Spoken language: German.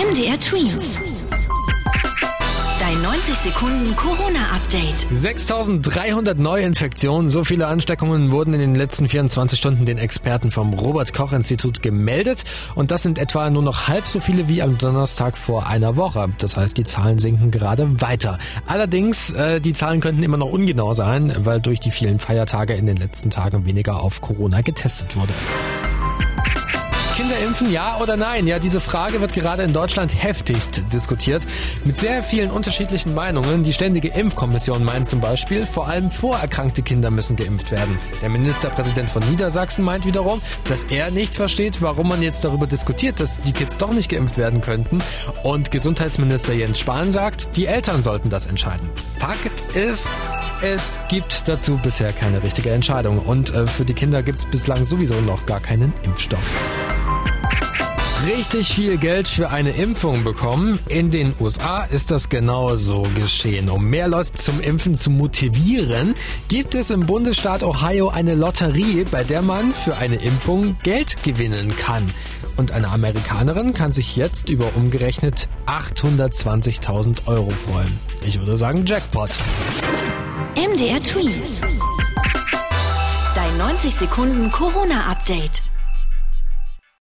MDR Twins. Dein 90 Sekunden Corona-Update. 6300 Neuinfektionen, so viele Ansteckungen wurden in den letzten 24 Stunden den Experten vom Robert Koch Institut gemeldet und das sind etwa nur noch halb so viele wie am Donnerstag vor einer Woche. Das heißt, die Zahlen sinken gerade weiter. Allerdings, äh, die Zahlen könnten immer noch ungenau sein, weil durch die vielen Feiertage in den letzten Tagen weniger auf Corona getestet wurde. Kinder impfen, ja oder nein? Ja, diese Frage wird gerade in Deutschland heftigst diskutiert. Mit sehr vielen unterschiedlichen Meinungen. Die Ständige Impfkommission meint zum Beispiel, vor allem vorerkrankte Kinder müssen geimpft werden. Der Ministerpräsident von Niedersachsen meint wiederum, dass er nicht versteht, warum man jetzt darüber diskutiert, dass die Kids doch nicht geimpft werden könnten. Und Gesundheitsminister Jens Spahn sagt, die Eltern sollten das entscheiden. Fakt ist, es gibt dazu bisher keine richtige Entscheidung. Und äh, für die Kinder gibt es bislang sowieso noch gar keinen Impfstoff richtig viel Geld für eine Impfung bekommen. In den USA ist das genauso geschehen. Um mehr Leute zum Impfen zu motivieren, gibt es im Bundesstaat Ohio eine Lotterie, bei der man für eine Impfung Geld gewinnen kann. Und eine Amerikanerin kann sich jetzt über umgerechnet 820.000 Euro freuen. Ich würde sagen Jackpot. MDR Tweet. Dein 90 Sekunden Corona-Update.